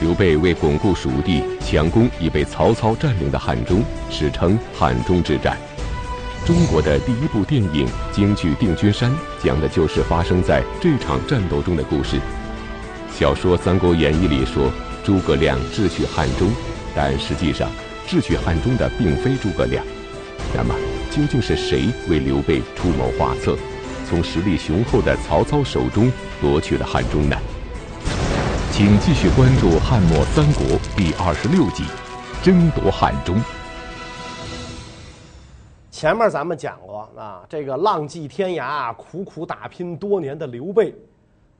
刘备为巩固蜀地，强攻已被曹操占领的汉中，史称汉中之战。中国的第一部电影京剧《定军山》讲的就是发生在这场战斗中的故事。小说《三国演义》里说诸葛亮智取汉中，但实际上智取汉中的并非诸葛亮。那么究竟是谁为刘备出谋划策，从实力雄厚的曹操手中夺取了汉中呢？请继续关注《汉末三国》第二十六集《争夺汉中》。前面咱们讲过啊，这个浪迹天涯、苦苦打拼多年的刘备，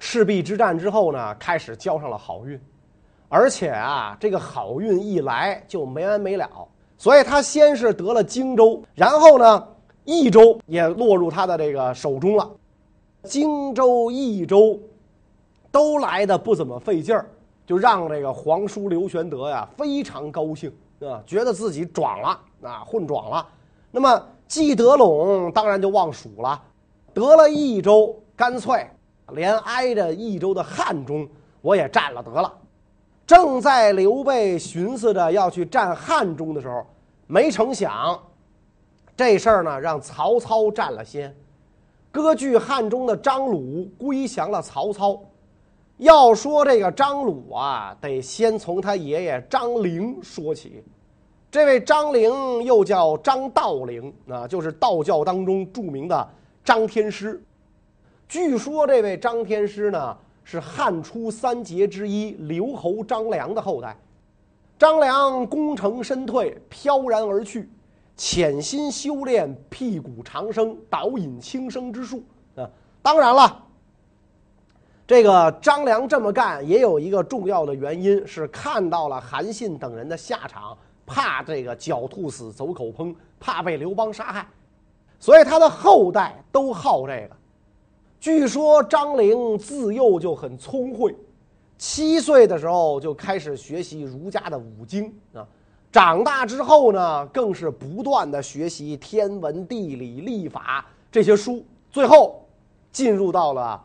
赤壁之战之后呢，开始交上了好运，而且啊，这个好运一来就没完没了，所以他先是得了荆州，然后呢，益州也落入他的这个手中了，荆州、益州。都来的不怎么费劲儿，就让这个皇叔刘玄德呀非常高兴啊，觉得自己壮了啊，混壮了。那么既得陇，当然就忘蜀了，得了益州，干脆连挨着益州的汉中我也占了得了。正在刘备寻思着要去占汉中的时候，没成想这事儿呢让曹操占了先，割据汉中的张鲁归降了曹操。要说这个张鲁啊，得先从他爷爷张陵说起。这位张陵又叫张道陵啊，就是道教当中著名的张天师。据说这位张天师呢，是汉初三杰之一刘侯张良的后代。张良功成身退，飘然而去，潜心修炼辟谷长生、导引轻生之术啊。当然了。这个张良这么干也有一个重要的原因，是看到了韩信等人的下场，怕这个狡兔死，走狗烹，怕被刘邦杀害，所以他的后代都好这个。据说张陵自幼就很聪慧，七岁的时候就开始学习儒家的五经啊，长大之后呢，更是不断的学习天文地理历法这些书，最后进入到了。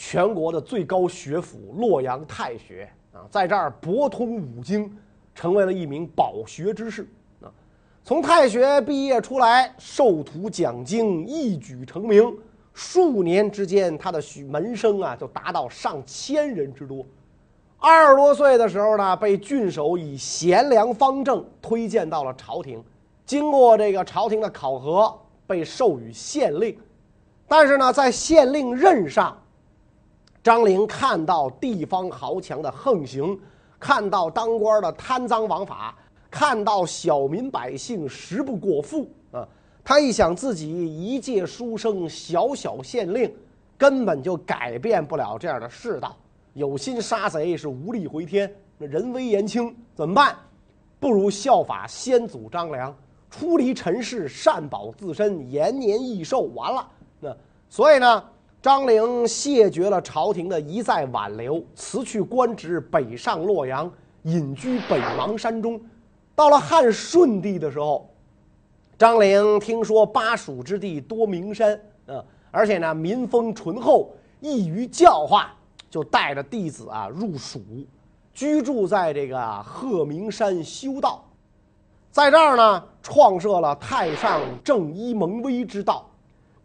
全国的最高学府洛阳太学啊，在这儿博通五经，成为了一名饱学之士啊。从太学毕业出来，授徒讲经，一举成名。数年之间，他的门生啊就达到上千人之多。二十多岁的时候呢，被郡守以贤良方正推荐到了朝廷，经过这个朝廷的考核，被授予县令。但是呢，在县令任上，张陵看到地方豪强的横行，看到当官的贪赃枉法，看到小民百姓食不果腹啊！他一想自己一介书生，小小县令，根本就改变不了这样的世道，有心杀贼是无力回天，那人微言轻，怎么办？不如效法先祖张良，出离尘世，善保自身，延年益寿。完了，那所以呢？张陵谢绝了朝廷的一再挽留，辞去官职，北上洛阳，隐居北邙山中。到了汉顺帝的时候，张陵听说巴蜀之地多名山，啊，而且呢民风淳厚，易于教化，就带着弟子啊入蜀，居住在这个鹤鸣山修道，在这儿呢创设了太上正一蒙威之道，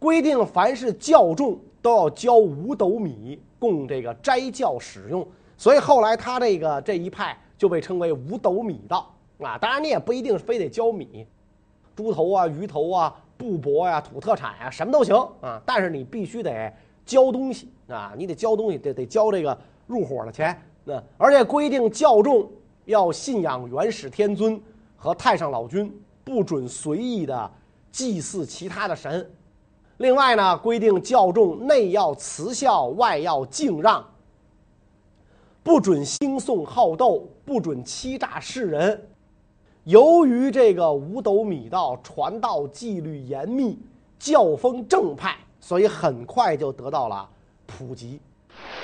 规定凡是教众。都要交五斗米供这个斋教使用，所以后来他这个这一派就被称为五斗米道啊。当然你也不一定非得交米，猪头啊、鱼头啊、布帛呀、土特产、啊，什么都行啊。但是你必须得交东西啊，你得交东西，得得交这个入伙的钱。那而且规定教众要信仰元始天尊和太上老君，不准随意的祭祀其他的神。另外呢，规定教众内要慈孝，外要敬让，不准兴讼好斗，不准欺诈世人。由于这个五斗米道传道纪律严密，教风正派，所以很快就得到了普及。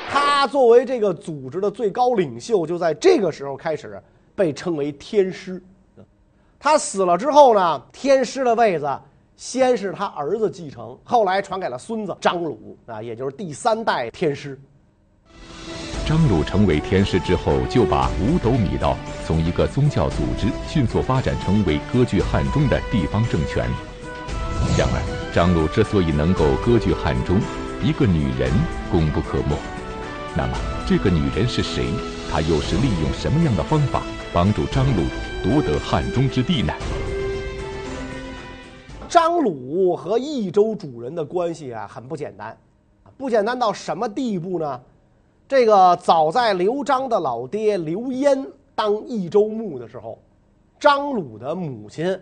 他作为这个组织的最高领袖，就在这个时候开始被称为天师。他死了之后呢，天师的位子。先是他儿子继承，后来传给了孙子张鲁啊，也就是第三代天师。张鲁成为天师之后，就把五斗米道从一个宗教组织迅速发展成为割据汉中的地方政权。然而，张鲁之所以能够割据汉中，一个女人功不可没。那么，这个女人是谁？她又是利用什么样的方法帮助张鲁夺得汉中之地呢？张鲁和益州主人的关系啊，很不简单，不简单到什么地步呢？这个早在刘璋的老爹刘焉当益州牧的时候，张鲁的母亲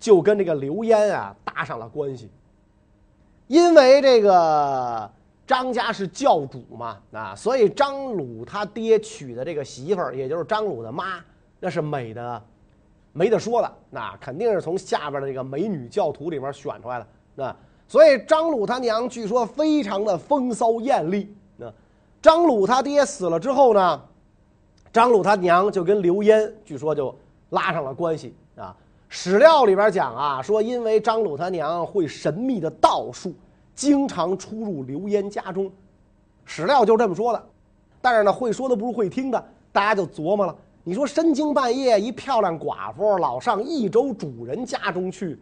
就跟这个刘焉啊搭上了关系。因为这个张家是教主嘛，啊，所以张鲁他爹娶的这个媳妇儿，也就是张鲁的妈，那是美的，没得说的，那肯定是从下边的这个美女教徒里面选出来的，那所以张鲁他娘据说非常的风骚艳丽。那张鲁他爹死了之后呢，张鲁他娘就跟刘焉据说就拉上了关系啊。史料里边讲啊，说因为张鲁他娘会神秘的道术，经常出入刘焉家中，史料就这么说的。但是呢，会说的不如会听的，大家就琢磨了。你说深更半夜一漂亮寡妇老上益州主人家中去，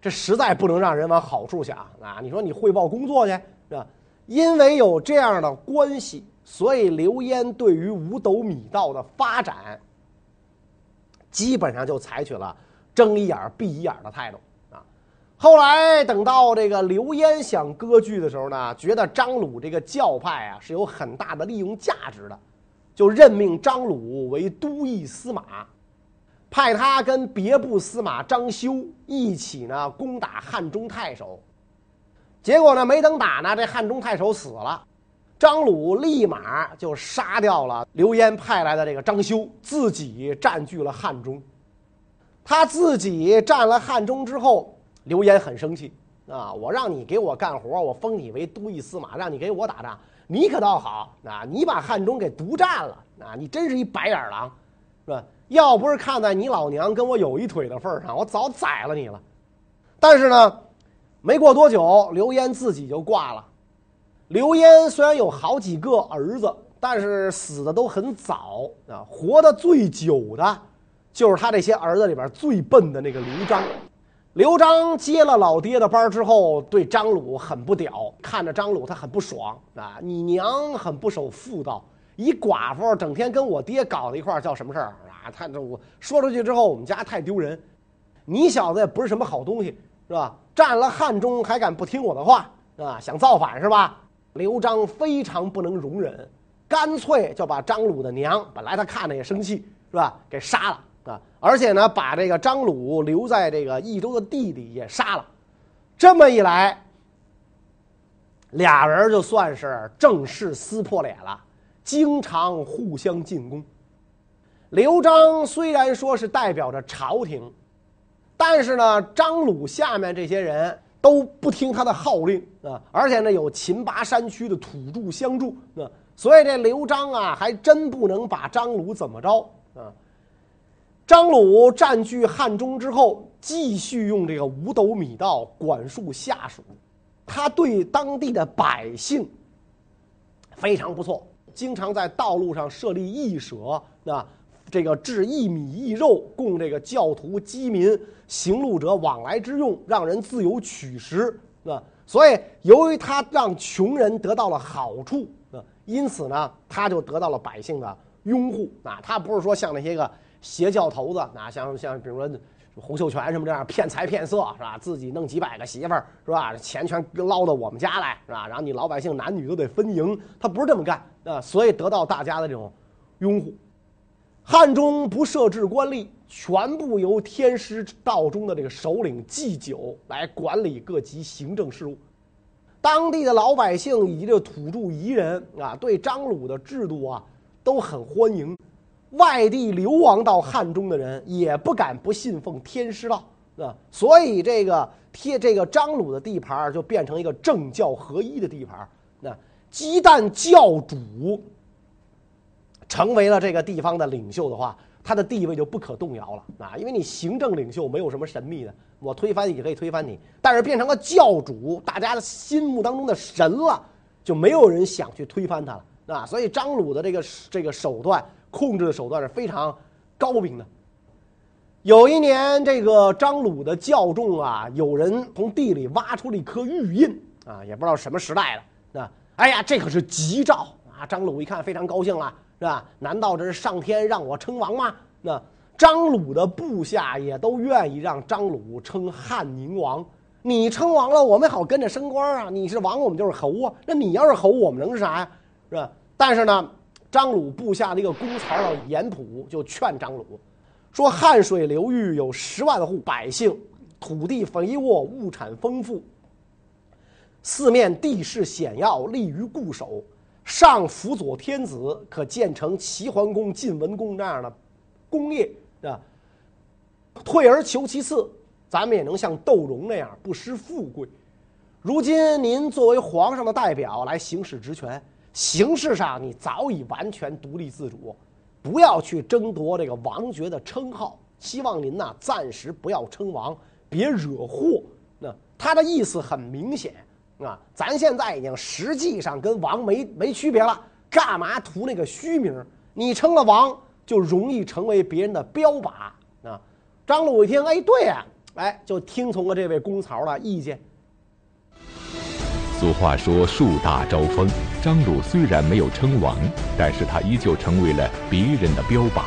这实在不能让人往好处想啊！你说你汇报工作去是吧？因为有这样的关系，所以刘焉对于五斗米道的发展，基本上就采取了。睁一眼闭一眼的态度啊！后来等到这个刘焉想割据的时候呢，觉得张鲁这个教派啊是有很大的利用价值的，就任命张鲁为都尉司马，派他跟别部司马张修一起呢攻打汉中太守。结果呢，没等打呢，这汉中太守死了，张鲁立马就杀掉了刘焉派来的这个张修，自己占据了汉中。他自己占了汉中之后，刘焉很生气啊！我让你给我干活，我封你为都尉司马，让你给我打仗，你可倒好啊！你把汉中给独占了啊！你真是一白眼狼，是吧？要不是看在你老娘跟我有一腿的份上，我早宰了你了。但是呢，没过多久，刘焉自己就挂了。刘焉虽然有好几个儿子，但是死的都很早啊，活得最久的。就是他这些儿子里边最笨的那个刘璋，刘璋接了老爹的班之后，对张鲁很不屌，看着张鲁他很不爽啊！你娘很不守妇道，一寡妇整天跟我爹搞在一块儿叫什么事儿啊？他这我说出去之后，我们家太丢人。你小子也不是什么好东西，是吧？占了汉中还敢不听我的话啊？想造反是吧？刘璋非常不能容忍，干脆就把张鲁的娘，本来他看着也生气，是吧？给杀了。啊！而且呢，把这个张鲁留在这个益州的弟弟也杀了。这么一来，俩人就算是正式撕破脸了，经常互相进攻。刘璋虽然说是代表着朝廷，但是呢，张鲁下面这些人都不听他的号令啊！而且呢，有秦拔山区的土著相助啊，所以这刘璋啊，还真不能把张鲁怎么着啊！张鲁占据汉中之后，继续用这个五斗米道管束下属，他对当地的百姓非常不错，经常在道路上设立义舍，啊，这个置一米一肉供这个教徒饥民行路者往来之用，让人自由取食，啊，所以由于他让穷人得到了好处，啊，因此呢，他就得到了百姓的拥护，啊，他不是说像那些个。邪教头子啊，像像比如说洪秀全什么这样骗财骗色是吧？自己弄几百个媳妇儿是吧？钱全捞到我们家来是吧？然后你老百姓男女都得分营，他不是这么干啊，所以得到大家的这种拥护。汉中不设置官吏，全部由天师道中的这个首领祭酒来管理各级行政事务。当地的老百姓以及这土著彝人啊，对张鲁的制度啊都很欢迎。外地流亡到汉中的人也不敢不信奉天师道啊，所以这个贴这个张鲁的地盘就变成一个政教合一的地盘。那鸡蛋教主成为了这个地方的领袖的话，他的地位就不可动摇了啊，因为你行政领袖没有什么神秘的，我推翻你可以推翻你，但是变成了教主，大家的心目当中的神了，就没有人想去推翻他了啊，所以张鲁的这个这个手段控制的手段是非常高明的。有一年，这个张鲁的教众啊，有人从地里挖出了一颗玉印啊，也不知道什么时代的啊。哎呀，这可是吉兆啊！张鲁一看非常高兴了，是吧？难道这是上天让我称王吗？那张鲁的部下也都愿意让张鲁称汉宁王。你称王了，我们好跟着升官啊！你是王，我们就是侯啊。那你要是侯，我们能是啥呀？是吧？但是呢，张鲁部下的一个公曹叫严普就劝张鲁说：“汉水流域有十万户百姓，土地肥沃，物产丰富。”四面地势险要，利于固守。上辅佐天子，可建成齐桓公、晋文公这样的功业，啊。退而求其次，咱们也能像窦融那样不失富贵。如今您作为皇上的代表来行使职权，形式上你早已完全独立自主，不要去争夺这个王爵的称号。希望您呐，暂时不要称王，别惹祸。那他的意思很明显。啊，咱现在已经实际上跟王没没区别了，干嘛图那个虚名？你称了王，就容易成为别人的标靶啊！张鲁一听，哎，对啊，哎，就听从了这位公曹的意见。俗话说“树大招风”，张鲁虽然没有称王，但是他依旧成为了别人的标靶。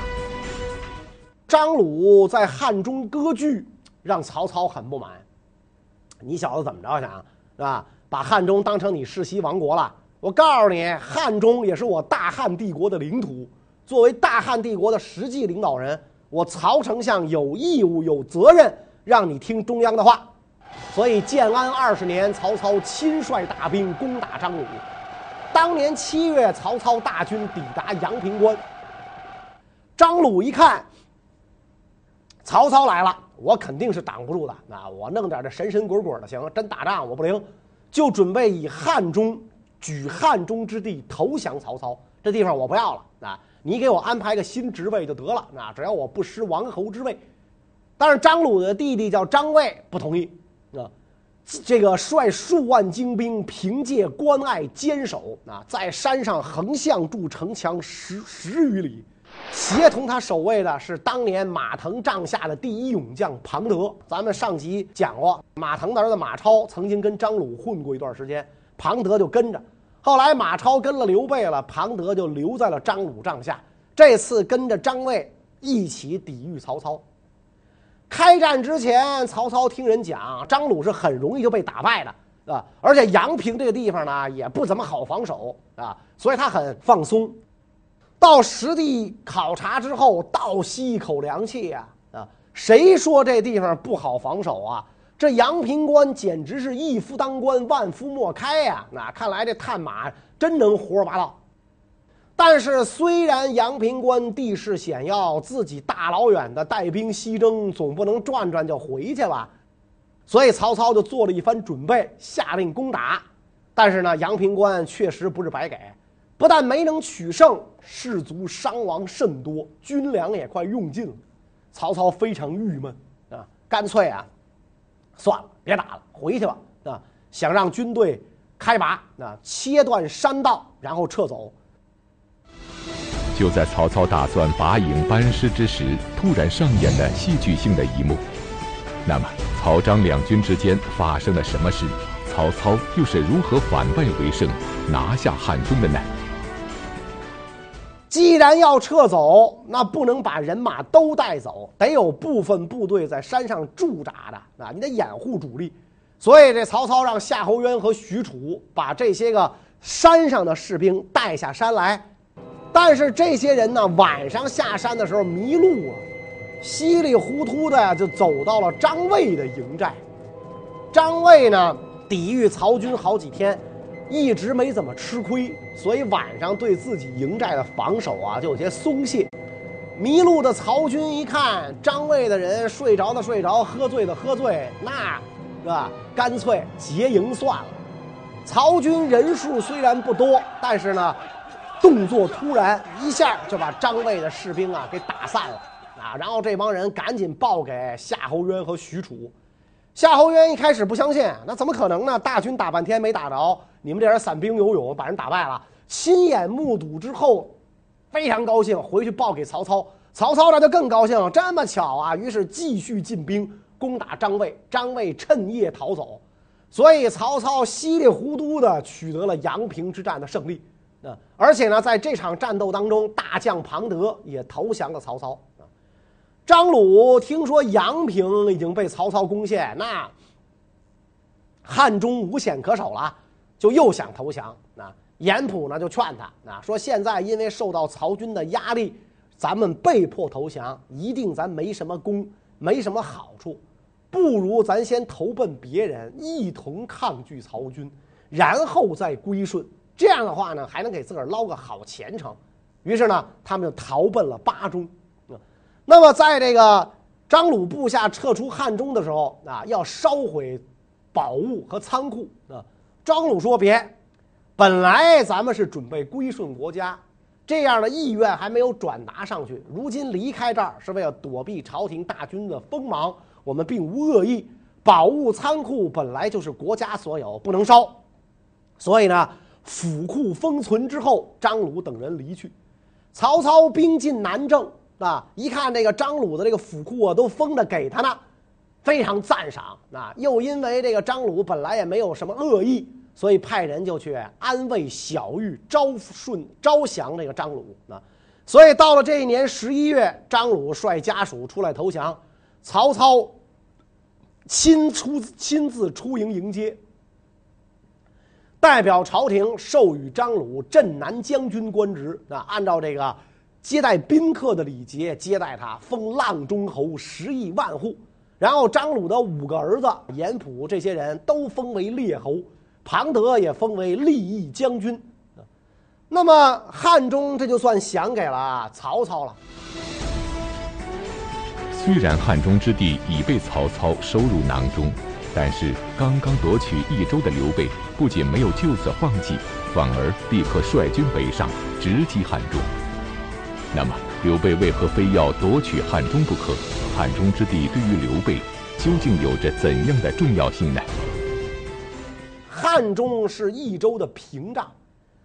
张鲁在汉中割据，让曹操很不满。你小子怎么着想，是吧？把汉中当成你世袭王国了？我告诉你，汉中也是我大汉帝国的领土。作为大汉帝国的实际领导人，我曹丞相有义务、有责任让你听中央的话。所以建安二十年，曹操亲率大兵攻打张鲁。当年七月，曹操大军抵达阳平关。张鲁一看，曹操来了，我肯定是挡不住的。那我弄点这神神鬼鬼的行，真打仗我不灵。就准备以汉中举汉中之地投降曹操，这地方我不要了啊！你给我安排个新职位就得了啊！只要我不失王侯之位。但是张鲁的弟弟叫张卫不同意！这个率数万精兵凭借关隘坚守啊，在山上横向筑城墙十十余里。协同他守卫的是当年马腾帐下的第一勇将庞德。咱们上集讲过，马腾的儿子马超曾经跟张鲁混过一段时间，庞德就跟着。后来马超跟了刘备了，庞德就留在了张鲁帐下。这次跟着张卫一起抵御曹操。开战之前，曹操听人讲，张鲁是很容易就被打败的啊，而且阳平这个地方呢也不怎么好防守啊，所以他很放松。到实地考察之后，倒吸一口凉气呀！啊，谁说这地方不好防守啊？这阳平关简直是一夫当关，万夫莫开呀！那看来这探马真能胡说八道。但是虽然阳平关地势险要，自己大老远的带兵西征，总不能转转就回去吧？所以曹操就做了一番准备，下令攻打。但是呢，阳平关确实不是白给。不但没能取胜，士卒伤亡甚多，军粮也快用尽了。曹操非常郁闷啊，干脆啊，算了，别打了，回去吧啊！想让军队开拔啊，切断山道，然后撤走。就在曹操打算拔营班师之时，突然上演了戏剧性的一幕。那么，曹张两军之间发生了什么事？曹操又是如何反败为胜，拿下汉中的呢？既然要撤走，那不能把人马都带走，得有部分部队在山上驻扎的啊！你得掩护主力，所以这曹操让夏侯渊和许褚把这些个山上的士兵带下山来。但是这些人呢，晚上下山的时候迷路了，稀里糊涂的呀，就走到了张卫的营寨。张卫呢，抵御曹军好几天。一直没怎么吃亏，所以晚上对自己营寨的防守啊就有些松懈。迷路的曹军一看张卫的人睡着的睡着，喝醉的喝醉，那是吧？干脆结营算了。曹军人数虽然不多，但是呢，动作突然，一下就把张卫的士兵啊给打散了啊。然后这帮人赶紧报给夏侯渊和许褚。夏侯渊一开始不相信，那怎么可能呢？大军打半天没打着，你们这人散兵游勇把人打败了，亲眼目睹之后，非常高兴，回去报给曹操。曹操那就更高兴了，这么巧啊！于是继续进兵攻打张卫，张卫趁夜逃走，所以曹操稀里糊涂的取得了阳平之战的胜利。而且呢，在这场战斗当中，大将庞德也投降了曹操。张鲁听说阳平已经被曹操攻陷，那汉中无险可守了，就又想投降。那，严普呢就劝他，啊，说现在因为受到曹军的压力。咱们被迫投降，一定咱没什么功，没什么好处，不如咱先投奔别人，一同抗拒曹军，然后再归顺。这样的话呢，还能给自个儿捞个好前程。于是呢，他们就逃奔了巴中。那么，在这个张鲁部下撤出汉中的时候啊，要烧毁宝物和仓库啊。张鲁说：“别，本来咱们是准备归顺国家。”这样的意愿还没有转达上去，如今离开这儿是为了躲避朝廷大军的锋芒。我们并无恶意，宝物仓库本来就是国家所有，不能烧。所以呢，府库封存之后，张鲁等人离去。曹操兵进南郑啊，一看这个张鲁的这个府库啊，都封着给他呢，非常赞赏啊。又因为这个张鲁本来也没有什么恶意。所以派人就去安慰小玉，招顺招降这个张鲁啊。所以到了这一年十一月，张鲁率家属出来投降，曹操亲出亲自出营迎接，代表朝廷授予张鲁镇南将军官职啊。按照这个接待宾客的礼节接待他，封阆中侯十亿万户。然后张鲁的五个儿子严普这些人都封为列侯。庞德也封为利益将军，那么汉中这就算降给了曹操了。虽然汉中之地已被曹操收入囊中，但是刚刚夺取益州的刘备不仅没有就此放弃，反而立刻率军北上，直击汉中。那么刘备为何非要夺取汉中不可？汉中之地对于刘备究竟有着怎样的重要性呢？汉中是益州的屏障，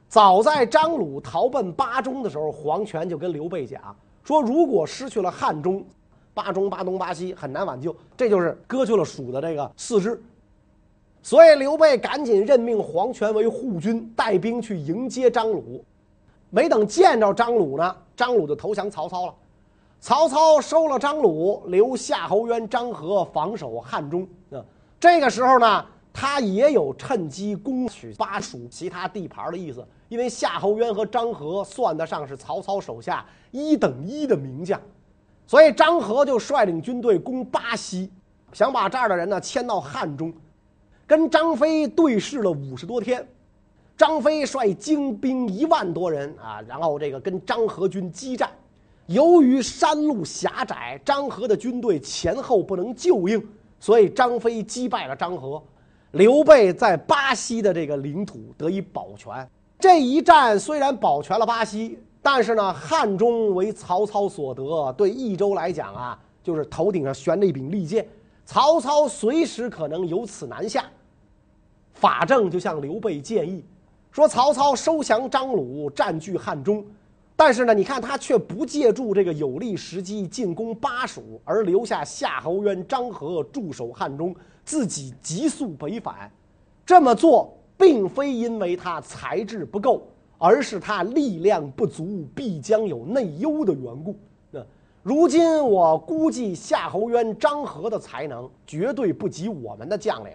早在张鲁逃奔巴中的时候，黄权就跟刘备讲说：如果失去了汉中，巴中、巴东、巴西很难挽救，这就是割去了蜀的这个四肢。所以刘备赶紧任命黄权为护军，带兵去迎接张鲁。没等见着张鲁呢，张鲁就投降曹操了。曹操收了张鲁，留夏侯渊、张合防守汉中。啊，这个时候呢。他也有趁机攻取巴蜀其他地盘的意思，因为夏侯渊和张合算得上是曹操手下一等一的名将，所以张合就率领军队攻巴西，想把这儿的人呢迁到汉中，跟张飞对视了五十多天，张飞率精兵一万多人啊，然后这个跟张合军激战，由于山路狭窄，张合的军队前后不能救应，所以张飞击败了张合。刘备在巴西的这个领土得以保全。这一战虽然保全了巴西，但是呢，汉中为曹操所得，对益州来讲啊，就是头顶上悬着一柄利剑，曹操随时可能由此南下。法正就向刘备建议说：“曹操收降张鲁，占据汉中，但是呢，你看他却不借助这个有利时机进攻巴蜀，而留下夏侯渊、张合驻守汉中。”自己急速北返，这么做并非因为他才智不够，而是他力量不足，必将有内忧的缘故。那如今我估计夏侯渊、张合的才能绝对不及我们的将领。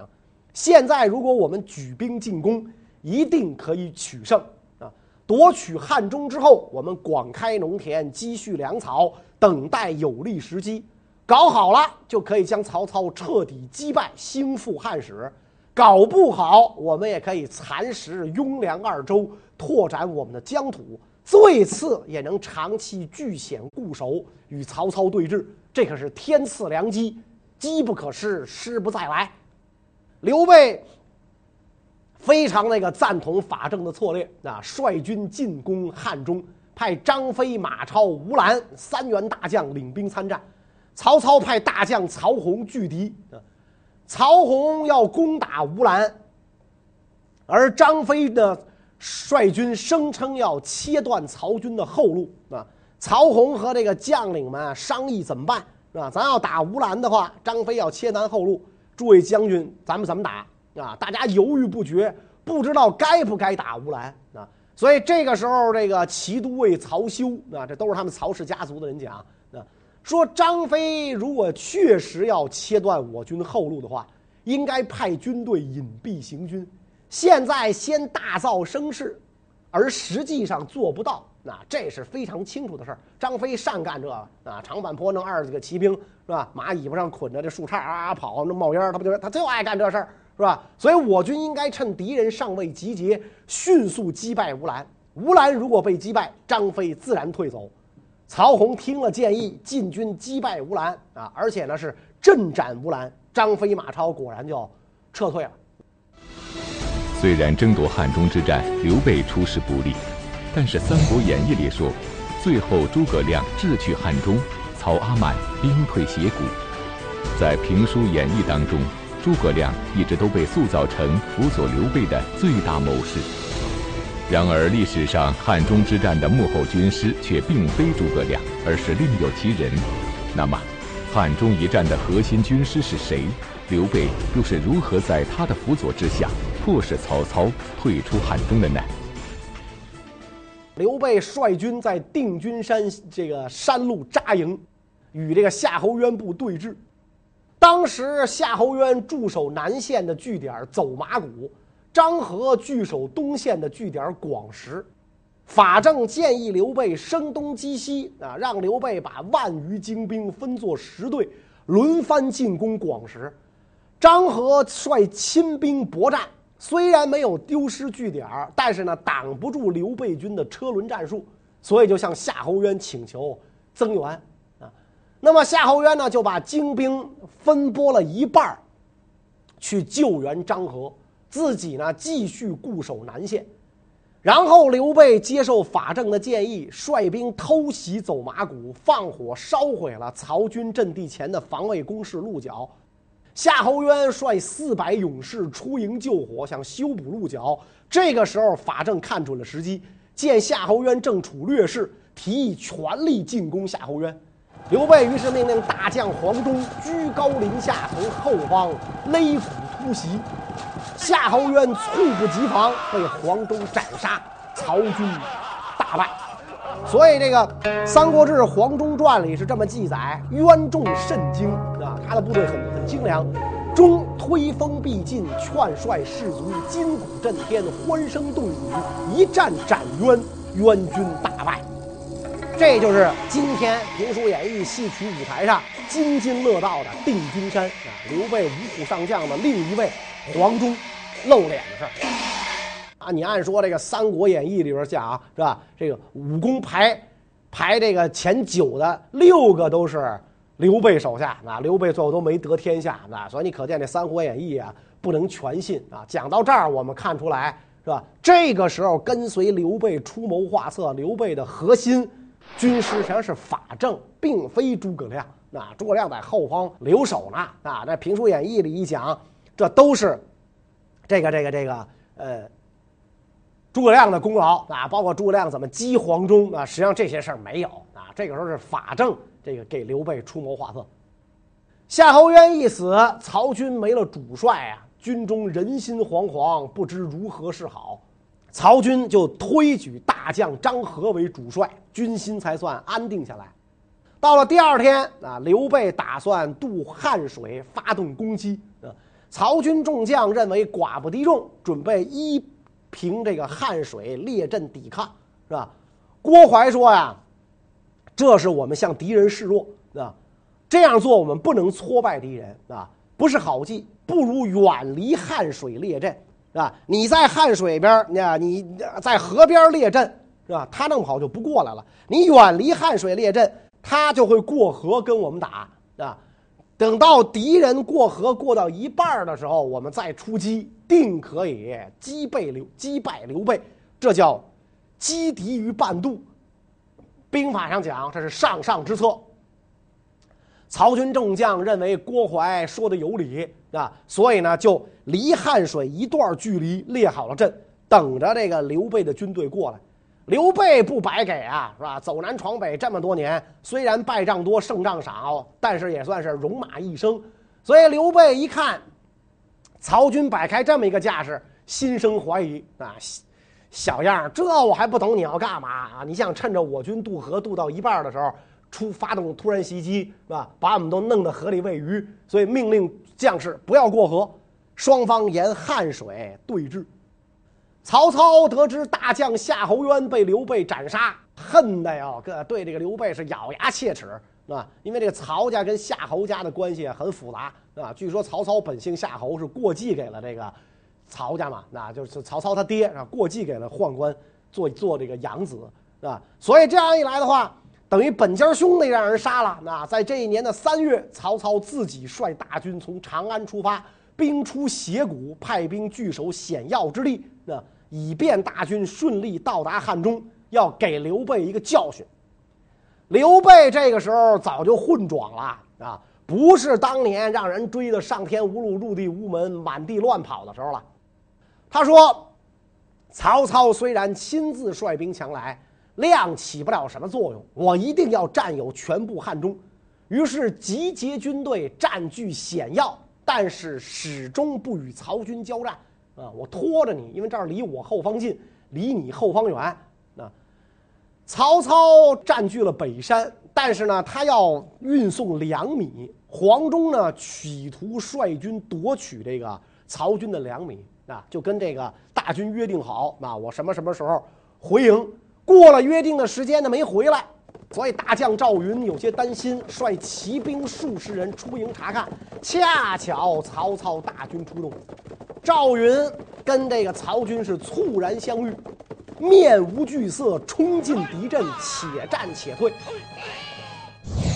现在如果我们举兵进攻，一定可以取胜啊！夺取汉中之后，我们广开农田，积蓄粮草，等待有利时机。搞好了就可以将曹操彻底击败，兴复汉室；搞不好，我们也可以蚕食雍凉二州，拓展我们的疆土，最次也能长期据险固守，与曹操对峙。这可是天赐良机，机不可失，失不再来。刘备非常那个赞同法正的策略啊，率军进攻汉中，派张飞、马超、吴兰三员大将领兵参战。曹操派大将曹洪拒敌啊，曹洪要攻打吴兰，而张飞呢，率军声称要切断曹军的后路啊。曹洪和这个将领们商议怎么办啊？咱要打吴兰的话，张飞要切断后路，诸位将军，咱们怎么打啊？大家犹豫不决，不知道该不该打吴兰啊。所以这个时候，这个骑都尉曹休啊，这都是他们曹氏家族的人讲，说张飞如果确实要切断我军后路的话，应该派军队隐蔽行军。现在先大造声势，而实际上做不到。那这是非常清楚的事儿。张飞善干这个啊，长坂坡弄二十几个骑兵是吧？马尾巴上捆着这树杈啊跑，那冒烟，他不就他就爱干这事儿是吧？所以我军应该趁敌人尚未集结，迅速击败吴兰。吴兰如果被击败，张飞自然退走。曹洪听了建议，进军击败吴兰啊，而且呢是阵斩吴兰。张飞、马超果然就撤退了。虽然争夺汉中之战，刘备出师不利。但是《三国演义》里说，最后诸葛亮智取汉中，曹阿瞒兵退斜谷。在评书演义当中，诸葛亮一直都被塑造成辅佐刘备的最大谋士。然而历史上汉中之战的幕后军师却并非诸葛亮，而是另有其人。那么，汉中一战的核心军师是谁？刘备又是如何在他的辅佐之下，迫使曹操退出汉中的呢？刘备率军在定军山这个山路扎营，与这个夏侯渊部对峙。当时夏侯渊驻守南线的据点走马谷，张合据守东线的据点广石。法正建议刘备声东击西啊，让刘备把万余精兵分作十队，轮番进攻广石。张合率亲兵搏战。虽然没有丢失据点，但是呢，挡不住刘备军的车轮战术，所以就向夏侯渊请求增援啊。那么夏侯渊呢，就把精兵分拨了一半去救援张合，自己呢继续固守南线。然后刘备接受法正的建议，率兵偷袭走马谷，放火烧毁了曹军阵地前的防卫工事鹿角。夏侯渊率四百勇士出营救火，想修补鹿角。这个时候，法正看准了时机，见夏侯渊正处劣势，提议全力进攻夏侯渊。刘备于是命令大将黄忠居高临下，从后方勒斧突袭。夏侯渊猝不及防，被黄忠斩杀，曹军大败。所以，这个《三国志·黄忠传》里是这么记载：渊众甚惊啊，他的部队很很精良。忠推锋必进，劝率士卒，金鼓震天，欢声动宇，一战斩渊，渊军大败。这就是今天评书演义戏曲舞台上津津乐道的定军山啊，刘备五虎上将的另一位黄忠露脸的事儿。啊，你按说这个《三国演义》里边讲啊，是吧？这个武功排排这个前九的六个都是刘备手下，那，刘备最后都没得天下，那，所以你可见这《三国演义》啊不能全信啊。讲到这儿，我们看出来是吧？这个时候跟随刘备出谋划策，刘备的核心军师实际上是法正，并非诸葛亮。那，诸葛亮在后方留守呢。啊，那《评书演义》里一讲，这都是这个这个这个呃。诸葛亮的功劳啊，包括诸葛亮怎么击黄忠啊，实际上这些事儿没有啊。这个时候是法正这个给刘备出谋划策。夏侯渊一死，曹军没了主帅啊，军中人心惶惶，不知如何是好。曹军就推举大将张合为主帅，军心才算安定下来。到了第二天啊，刘备打算渡汉水，发动攻击啊。曹军众将认为寡不敌众，准备依。凭这个汉水列阵抵抗，是吧？郭淮说呀：“这是我们向敌人示弱，啊，这样做我们不能挫败敌人，啊，不是好计。不如远离汉水列阵，是吧？你在汉水边，你，你在河边列阵，是吧？他弄不好就不过来了。你远离汉水列阵，他就会过河跟我们打，啊。”等到敌人过河过到一半的时候，我们再出击，定可以击败刘击败刘备。这叫击敌于半渡。兵法上讲，这是上上之策。曹军众将认为郭淮说的有理啊，所以呢，就离汉水一段距离列好了阵，等着这个刘备的军队过来。刘备不白给啊，是吧？走南闯北这么多年，虽然败仗多，胜仗少，但是也算是戎马一生。所以刘备一看曹军摆开这么一个架势，心生怀疑啊，小样，这我还不懂你要干嘛啊？你想趁着我军渡河渡到一半的时候出发动突然袭击，是吧？把我们都弄到河里喂鱼。所以命令将士不要过河，双方沿汉水对峙。曹操得知大将夏侯渊被刘备斩杀，恨的呀，个对这个刘备是咬牙切齿，啊，因为这个曹家跟夏侯家的关系很复杂，啊，据说曹操本姓夏侯，是过继给了这个曹家嘛，那就是曹操他爹啊，过继给了宦官做做这个养子，啊，所以这样一来的话，等于本家兄弟让人杀了。那在这一年的三月，曹操自己率大军从长安出发，兵出斜谷，派兵据守险要之地，那。以便大军顺利到达汉中，要给刘备一个教训。刘备这个时候早就混壮了啊，不是当年让人追得上天无路、入地无门、满地乱跑的时候了。他说：“曹操虽然亲自率兵前来，量起不了什么作用，我一定要占有全部汉中。”于是集结军队，占据险要，但是始终不与曹军交战。啊，我拖着你，因为这儿离我后方近，离你后方远。啊，曹操占据了北山，但是呢，他要运送粮米。黄忠呢，企图率军夺取这个曹军的粮米。啊，就跟这个大军约定好，啊，我什么什么时候回营？过了约定的时间呢，没回来。所以大将赵云有些担心，率骑兵数十人出营查看。恰巧曹操大军出动。赵云跟这个曹军是猝然相遇，面无惧色，冲进敌阵，且战且退。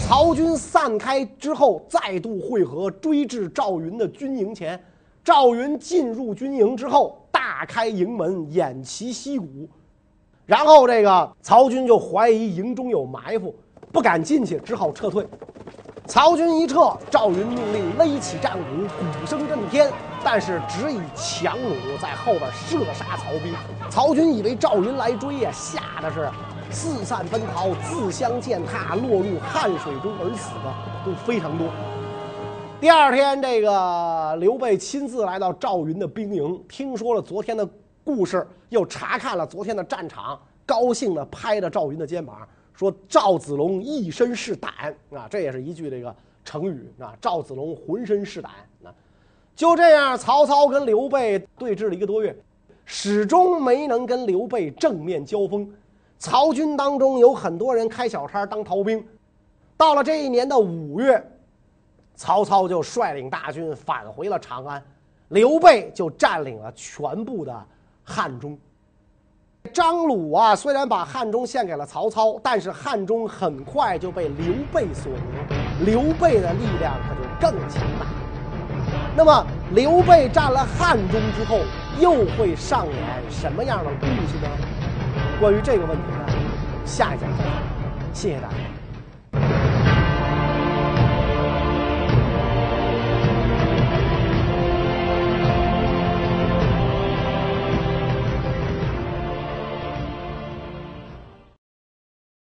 曹军散开之后，再度会合，追至赵云的军营前。赵云进入军营之后，大开营门，偃旗息鼓。然后这个曹军就怀疑营中有埋伏，不敢进去，只好撤退。曹军一撤，赵云命令擂起战鼓，鼓声震天。但是只以强弩在后边射杀曹兵，曹军以为赵云来追呀，吓得是四散奔逃，自相践踏，落入汉水中而死的都非常多。第二天，这个刘备亲自来到赵云的兵营，听说了昨天的故事，又查看了昨天的战场，高兴地拍着赵云的肩膀说：“赵子龙一身是胆啊！”这也是一句这个成语啊，“赵子龙浑身是胆啊。”就这样，曹操跟刘备对峙了一个多月，始终没能跟刘备正面交锋。曹军当中有很多人开小差当逃兵。到了这一年的五月，曹操就率领大军返回了长安，刘备就占领了全部的汉中。张鲁啊，虽然把汉中献给了曹操，但是汉中很快就被刘备所得，刘备的力量可就更强大。那么，刘备占了汉中之后，又会上演什么样的故事呢？关于这个问题呢，下一讲再说。谢谢大家。